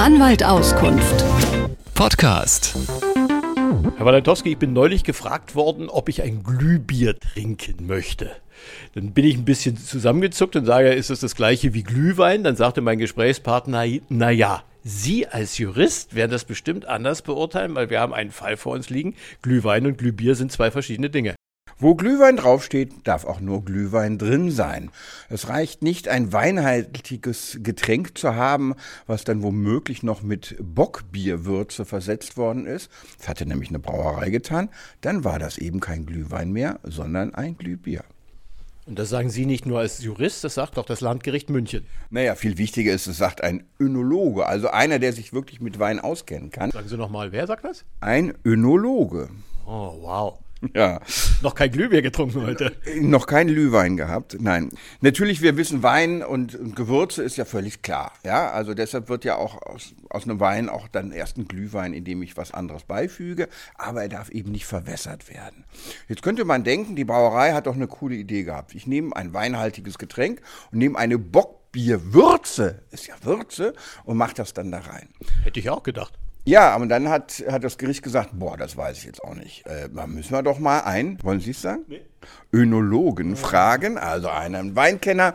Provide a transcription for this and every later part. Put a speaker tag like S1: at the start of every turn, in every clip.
S1: Anwalt Auskunft.
S2: Podcast.
S3: Herr Walentowski, ich bin neulich gefragt worden, ob ich ein Glühbier trinken möchte. Dann bin ich ein bisschen zusammengezuckt und sage, ist das das gleiche wie Glühwein? Dann sagte mein Gesprächspartner, na ja, Sie als Jurist werden das bestimmt anders beurteilen, weil wir haben einen Fall vor uns liegen. Glühwein und Glühbier sind zwei verschiedene Dinge.
S4: Wo Glühwein draufsteht, darf auch nur Glühwein drin sein. Es reicht nicht, ein weinhaltiges Getränk zu haben, was dann womöglich noch mit Bockbierwürze versetzt worden ist. Das hatte nämlich eine Brauerei getan. Dann war das eben kein Glühwein mehr, sondern ein Glühbier.
S3: Und das sagen Sie nicht nur als Jurist, das sagt auch das Landgericht München.
S4: Naja, viel wichtiger ist, es sagt ein Önologe, also einer, der sich wirklich mit Wein auskennen kann.
S3: Sagen Sie nochmal, wer sagt das?
S4: Ein Önologe.
S3: Oh, wow.
S4: Ja.
S3: Noch kein Glühbier getrunken heute.
S4: Noch kein Glühwein gehabt, nein. Natürlich, wir wissen, Wein und, und, Gewürze ist ja völlig klar. Ja, also deshalb wird ja auch aus, aus einem Wein auch dann erst ein Glühwein, indem ich was anderes beifüge, aber er darf eben nicht verwässert werden. Jetzt könnte man denken, die Brauerei hat doch eine coole Idee gehabt. Ich nehme ein weinhaltiges Getränk und nehme eine Bockbierwürze, ist ja Würze, und mache das dann da rein.
S3: Hätte ich auch gedacht.
S4: Ja, aber dann hat, hat das Gericht gesagt, boah, das weiß ich jetzt auch nicht. Äh, da müssen wir doch mal ein, wollen Sie es sagen? Nee. Önologen fragen, also einen Weinkenner.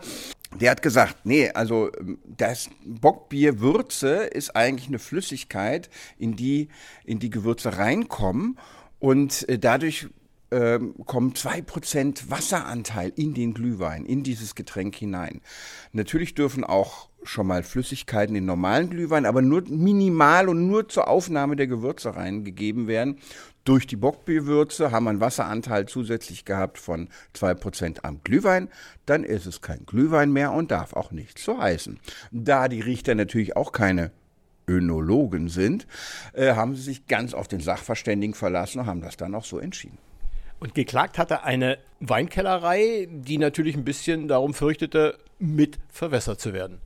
S4: Der hat gesagt, nee, also ähm, das Bockbierwürze ist eigentlich eine Flüssigkeit, in die, in die Gewürze reinkommen und äh, dadurch ähm, kommen 2% Wasseranteil in den Glühwein, in dieses Getränk hinein. Natürlich dürfen auch schon mal Flüssigkeiten in normalen Glühwein, aber nur minimal und nur zur Aufnahme der Gewürze reingegeben werden. Durch die Bockbierwürze haben wir einen Wasseranteil zusätzlich gehabt von 2% am Glühwein. Dann ist es kein Glühwein mehr und darf auch nicht so heißen. Da die Richter natürlich auch keine Önologen sind, äh, haben sie sich ganz auf den Sachverständigen verlassen und haben das dann auch so entschieden.
S3: Und geklagt hatte eine Weinkellerei, die natürlich ein bisschen darum fürchtete, mit verwässert zu werden.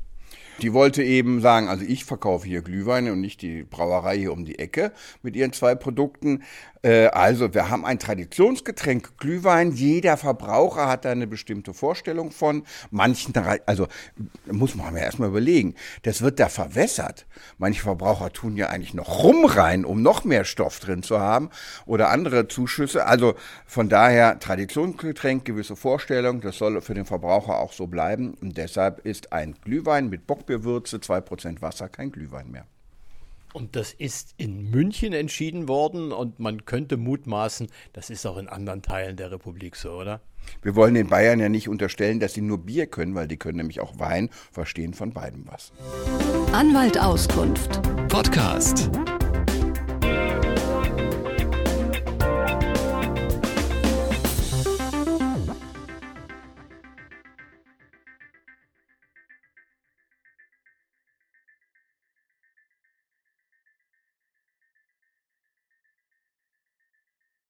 S4: Die wollte eben sagen, also ich verkaufe hier Glühweine und nicht die Brauerei hier um die Ecke mit ihren zwei Produkten. Äh, also wir haben ein Traditionsgetränk Glühwein. Jeder Verbraucher hat da eine bestimmte Vorstellung von. Manchen, also muss man ja erstmal überlegen, das wird da verwässert. Manche Verbraucher tun ja eigentlich noch rum rein, um noch mehr Stoff drin zu haben oder andere Zuschüsse. Also von daher Traditionsgetränk, gewisse Vorstellung, das soll für den Verbraucher auch so bleiben. Und deshalb ist ein Glühwein mit Bockbierwürze, 2% Wasser kein Glühwein mehr.
S3: Und das ist in München entschieden worden und man könnte mutmaßen, das ist auch in anderen Teilen der Republik so, oder?
S4: Wir wollen den Bayern ja nicht unterstellen, dass sie nur Bier können, weil die können nämlich auch Wein, verstehen von beidem was.
S1: Anwalt Auskunft.
S2: Podcast.